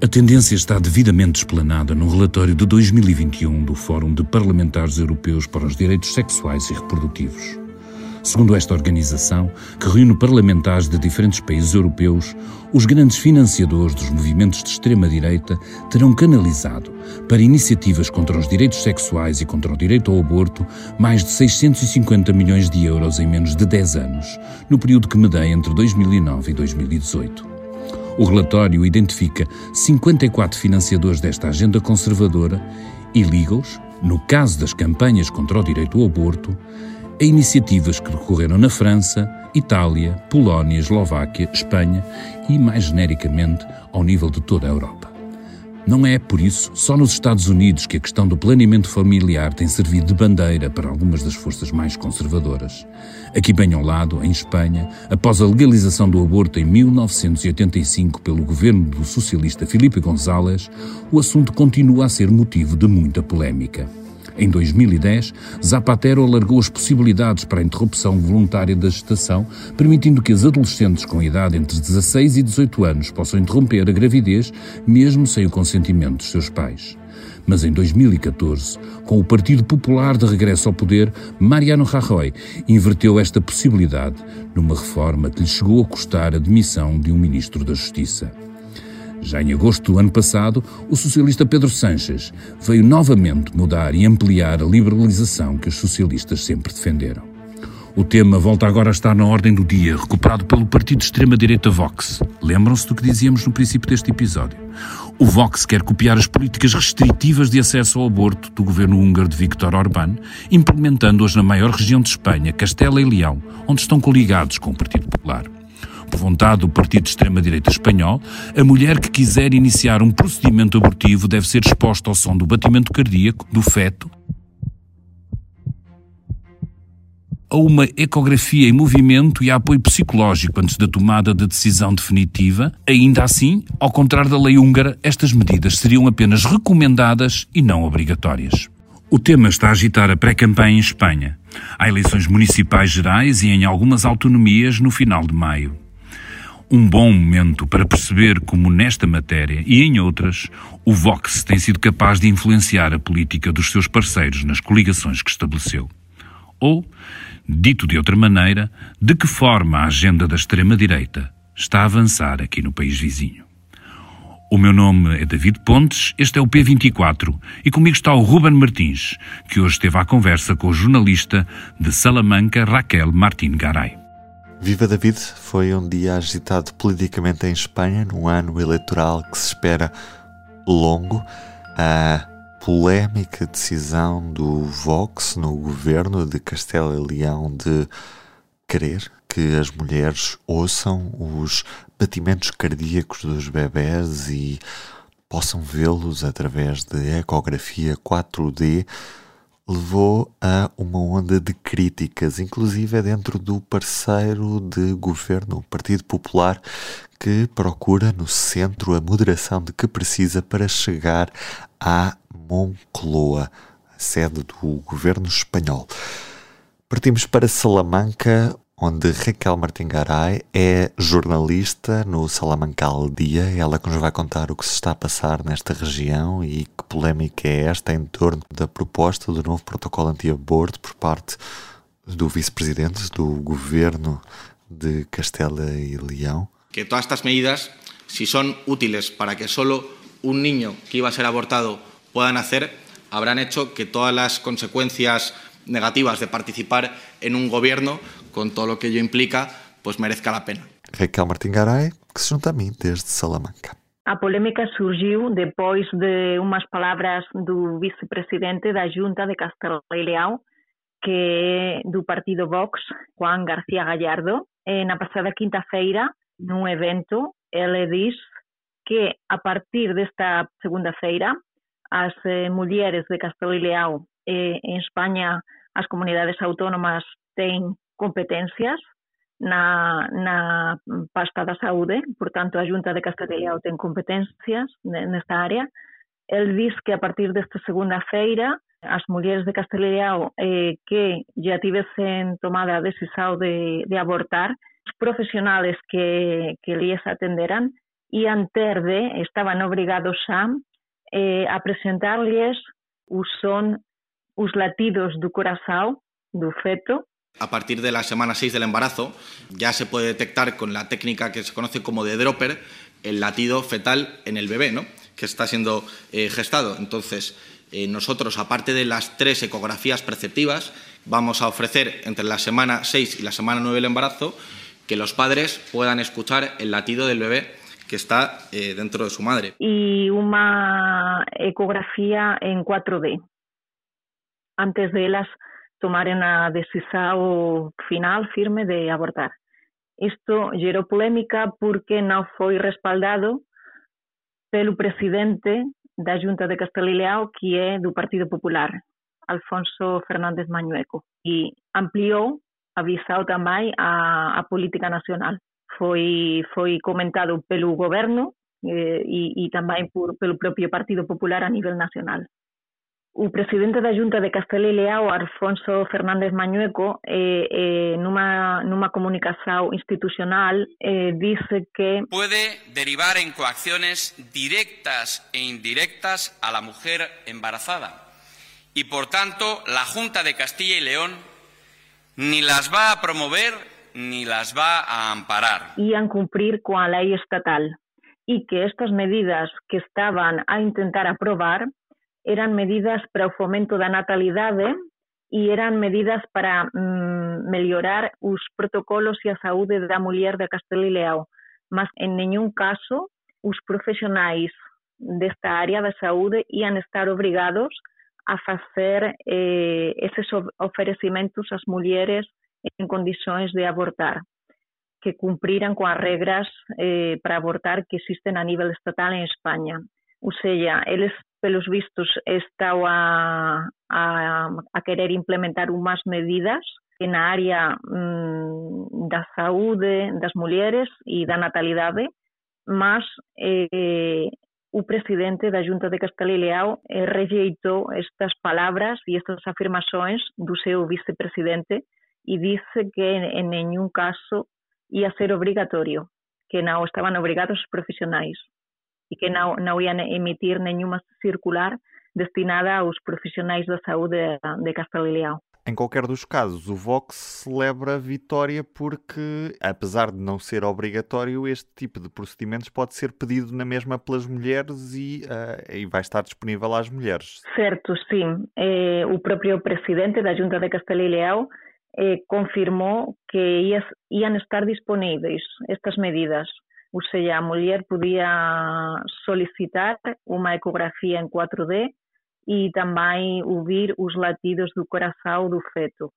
A tendência está devidamente explanada no relatório de 2021 do Fórum de Parlamentares Europeus para os Direitos Sexuais e Reprodutivos. Segundo esta organização, que reúne parlamentares de diferentes países europeus, os grandes financiadores dos movimentos de extrema-direita terão canalizado para iniciativas contra os direitos sexuais e contra o direito ao aborto mais de 650 milhões de euros em menos de 10 anos, no período que medeia entre 2009 e 2018. O relatório identifica 54 financiadores desta agenda conservadora e liga-os, no caso das campanhas contra o direito ao aborto, a iniciativas que decorreram na França, Itália, Polónia, Eslováquia, Espanha e, mais genericamente, ao nível de toda a Europa. Não é, por isso, só nos Estados Unidos que a questão do planeamento familiar tem servido de bandeira para algumas das forças mais conservadoras. Aqui bem ao lado, em Espanha, após a legalização do aborto em 1985 pelo governo do socialista Felipe González, o assunto continua a ser motivo de muita polémica. Em 2010, Zapatero alargou as possibilidades para a interrupção voluntária da gestação, permitindo que as adolescentes com idade entre 16 e 18 anos possam interromper a gravidez, mesmo sem o consentimento dos seus pais. Mas em 2014, com o Partido Popular de regresso ao poder, Mariano Rajoy inverteu esta possibilidade numa reforma que lhe chegou a custar a demissão de um ministro da Justiça. Já em agosto do ano passado, o socialista Pedro Sanches veio novamente mudar e ampliar a liberalização que os socialistas sempre defenderam. O tema volta agora a estar na ordem do dia, recuperado pelo partido de extrema-direita Vox. Lembram-se do que dizíamos no princípio deste episódio? O Vox quer copiar as políticas restritivas de acesso ao aborto do governo húngaro de Viktor Orbán, implementando-as na maior região de Espanha, Castela e Leão, onde estão coligados com o Partido Popular por vontade do partido de extrema-direita espanhol, a mulher que quiser iniciar um procedimento abortivo deve ser exposta ao som do batimento cardíaco do feto a uma ecografia em movimento e a apoio psicológico antes da tomada de decisão definitiva. Ainda assim, ao contrário da lei húngara, estas medidas seriam apenas recomendadas e não obrigatórias. O tema está a agitar a pré-campanha em Espanha. Há eleições municipais gerais e em algumas autonomias no final de maio um bom momento para perceber como nesta matéria e em outras o Vox tem sido capaz de influenciar a política dos seus parceiros nas coligações que estabeleceu. Ou, dito de outra maneira, de que forma a agenda da extrema-direita está a avançar aqui no país vizinho. O meu nome é David Pontes, este é o P24 e comigo está o Ruben Martins, que hoje esteve à conversa com o jornalista de Salamanca Raquel Martin Garay. Viva David foi um dia agitado politicamente em Espanha, num ano eleitoral que se espera longo. A polémica decisão do Vox no governo de Castela e Leão de querer que as mulheres ouçam os batimentos cardíacos dos bebés e possam vê-los através de ecografia 4D levou a uma onda de críticas, inclusive dentro do parceiro de governo, o Partido Popular, que procura no centro a moderação de que precisa para chegar à Moncloa, a sede do governo espanhol. Partimos para Salamanca, onde Raquel Martingaray é jornalista no Salamancal Dia, ela que nos vai contar o que se está a passar nesta região e que polémica é esta em torno da proposta do novo protocolo anti-aborto por parte do vice-presidente do governo de Castela e León. Que todas estas medidas, si son útiles para que solo un niño que iba a ser abortado pueda nacer, habrán hecho que todas las consecuencias negativas de participar en un gobierno, con todo lo que ello implica, pues merezca la pena. Raquel Martín Garay, que se junta a mim desde Salamanca. A polémica surgiu depois de umas palavras do vice-presidente da Junta de Castelo e Leão, que é do partido Vox, Juan García Gallardo, na passada quinta-feira, num evento ele diz que a partir desta segunda-feira as eh, mulleres de Castelo e Leao eh, en España as comunidades autónomas têm competências na, na pasta da saúde, portanto a Junta de Castelo e Leao ten competências nesta área. Ele diz que a partir desta segunda-feira as mulleres de Castelo e Leao eh, que já tivessem tomado a decisão de, de abortar, os profissionais que, que lhes atenderan ian ter de, estaban obrigados a, eh, a presentar-lhes o son, os latidos do coração do feto. A partir de la semana 6 del embarazo ya se puede detectar con la técnica que se conoce como de Dropper el latido fetal en el bebé, ¿no? que está siendo eh, gestado. Entonces, eh, nosotros, aparte de las tres ecografías perceptivas, vamos a ofrecer entre la semana 6 y la semana 9 del embarazo que los padres puedan escuchar el latido del bebé que está eh, dentro de su madre. Y una ecografía en 4D, antes de ellas tomar una decisión final, firme, de abortar. Isto gerou polémica porque non foi respaldado pelo presidente da Junta de Castelo e Leao, que é do Partido Popular, Alfonso Fernández Mañueco, e ampliou, avisou tamén a, a política nacional. Foi, foi comentado pelo goberno eh, e, e tamén por, pelo propio Partido Popular a nivel nacional. O presidente da Junta de Castelo e Leao, Alfonso Fernández Mañueco, eh, eh, comunicación institucional eh, dice que puede derivar en coacciones directas e indirectas a la mujer embarazada y por tanto la Junta de Castilla y León ni las va a promover ni las va a amparar. Ian cumplir coa lei estatal e que estas medidas que estaban a intentar aprobar eran medidas para o fomento da natalidade e eran medidas para mm, mellorar os protocolos e a saúde da muller de Castelo e Leao. Mas en nenhum caso os profesionais desta área da saúde iam estar obrigados a fazer eh, esses oferecimentos ás mulheres en condições de abortar, que cumpriran coas regras eh, para abortar que existen a nível estatal en España. Ou seja, eles pelos vistos estão a, a, a querer implementar umas medidas na área mm, da saúde das mulheres e da natalidade, mas eh, o presidente da Junta de Castelo e Leao eh, rejeitou estas palabras e estas afirmações do seu vicepresidente e disse que en nenhum caso ia ser obrigatório, que não estavam obrigados os profissionais e que não, não iam emitir nenhuma circular destinada aos profissionais da saúde de Castelo e Leão. Em qualquer dos casos, o Vox celebra a vitória porque, apesar de não ser obrigatório, este tipo de procedimentos pode ser pedido na mesma pelas mulheres e, uh, e vai estar disponível às mulheres. Certo, sim. Eh, o próprio presidente da Junta de Castelo e Leão eh, confirmou que ia, iam estar disponíveis estas medidas ou seja, a mulher podia solicitar uma ecografia em 4D e também ouvir os latidos do coração do feto,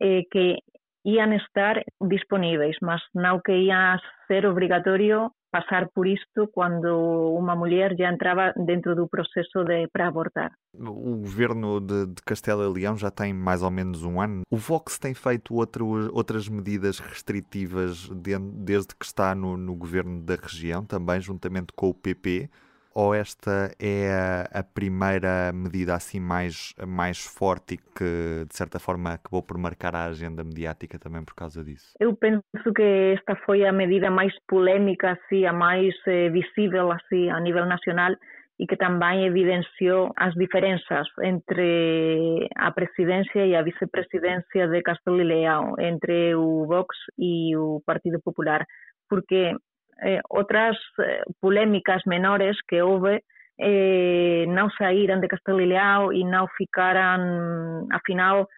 eh, que iam estar disponíveis, mas não que ia ser obrigatório passar por isto quando uma mulher já entrava dentro do processo de para abortar. O governo de, de Castela e Leão já tem mais ou menos um ano. O Vox tem feito outro, outras medidas restritivas de, desde que está no, no governo da região, também juntamente com o PP ou esta é a, primeira medida assim mais, mais forte e que de certa forma acabou por marcar a agenda mediática também por causa disso? Eu penso que esta foi a medida mais polémica, assim, a mais eh, visível assim, a nível nacional e que também evidenciou as diferenças entre a presidência e a vicepresidência de Castelo e Leão, entre o Vox e o Partido Popular, porque eh, outras eh, polémicas menores que houve eh, não saíram de Castelo e Leão e não ficaram, afinal,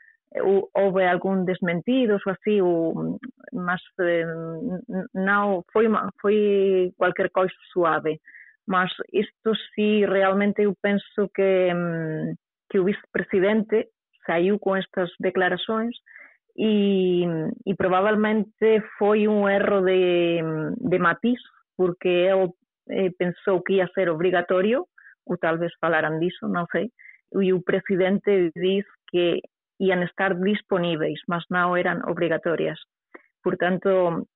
houve algum desmentidos ou assim, ou, mas eh, não foi, foi qualquer coisa suave. Mas isto sim, realmente eu penso que, que o vice-presidente saiu com estas declarações e, e provavelmente foi um erro de, de matiz porque ele eh, pensou que ia ser obrigatório, ou talvez falaram disso, não sei, e o presidente disse que iam estar disponíveis, mas não eram obrigatórias. Portanto,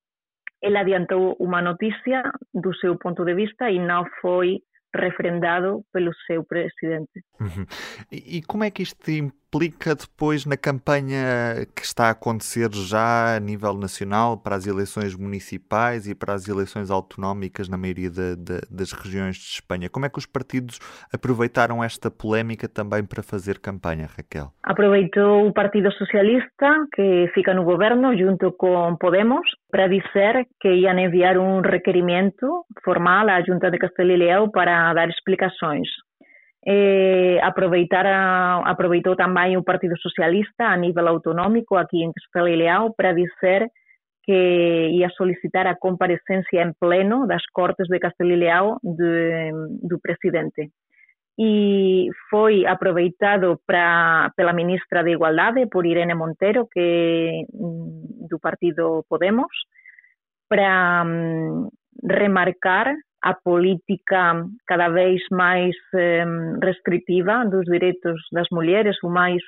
ele adiantou uma notícia do seu ponto de vista e não foi refrendado pelo seu presidente. E, como é que isto implica depois na campanha que está a acontecer já a nível nacional para as eleições municipais e para as eleições autonómicas na maioria de, de, das regiões de Espanha? Como é que os partidos aproveitaram esta polémica também para fazer campanha, Raquel? Aproveitou o Partido Socialista, que fica no governo, junto com Podemos, para dizer que iam enviar um requerimento formal à Junta de Castelo e Leão para dar explicações eh, aproveitou também o Partido Socialista a nível autonómico aqui em Castelo para dizer que ia solicitar a comparecência em pleno das Cortes de Castelo do presidente. E foi aproveitado pra, pela ministra de Igualdade, por Irene Montero, que do partido Podemos, para um, remarcar a política cada vez máis eh, restritiva dos direitos das mulleres, o máis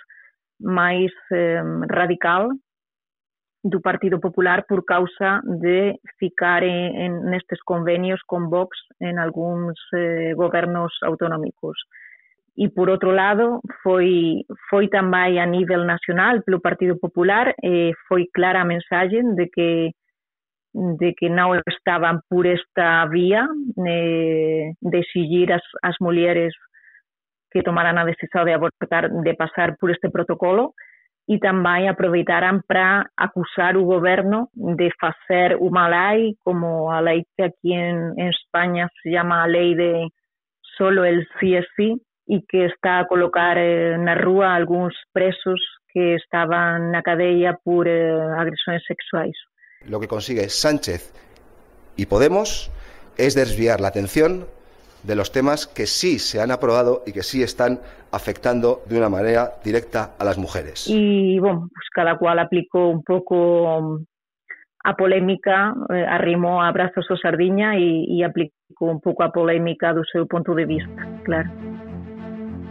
máis eh, radical do Partido Popular por causa de ficar en, en nestes convenios con Vox en algúns eh, gobernos autonómicos. E por outro lado, foi foi tamén a nivel nacional pelo Partido Popular eh, foi clara a mensaxe de que de que non estaban por esta vía eh, de exigir as, as mulleres que tomaran a decisión de abortar de pasar por este protocolo e tamén aproveitaran para acusar o goberno de facer unha lei como a lei que aquí en, en España se llama a lei de solo el sí es sí e que está a colocar eh, na rúa algúns presos que estaban na cadeia por eh, agresões sexuais. Lo que consigue Sánchez y Podemos es desviar la atención de los temas que sí se han aprobado y que sí están afectando de una manera directa a las mujeres. Y bueno, pues cada cual aplicó un poco um, a polémica, eh, arrimó a brazos o sardiña y, y aplicó un pouco a polémica do seu ponto de vista, claro.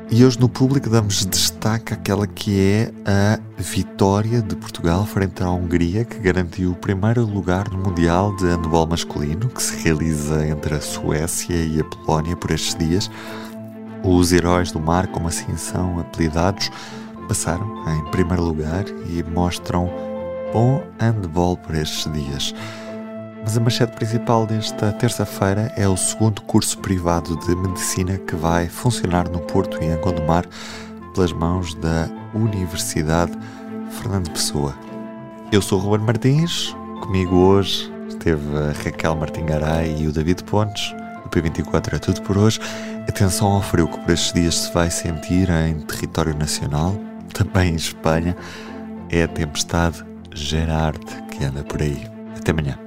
E hoje no público damos destaque àquela que é a vitória de Portugal frente à Hungria, que garantiu o primeiro lugar no Mundial de Handball Masculino, que se realiza entre a Suécia e a Polónia por estes dias. Os heróis do mar, como assim são apelidados, passaram em primeiro lugar e mostram bom handball por estes dias. Mas a manchete principal desta terça-feira é o segundo curso privado de medicina que vai funcionar no Porto e em Gondomar pelas mãos da Universidade Fernando Pessoa. Eu sou o Ruben Martins, comigo hoje esteve a Raquel Martingaray e o David Pontes. O P24 é tudo por hoje. Atenção ao frio que por estes dias se vai sentir em território nacional, também em Espanha. É a tempestade Gerard que anda por aí. Até amanhã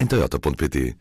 em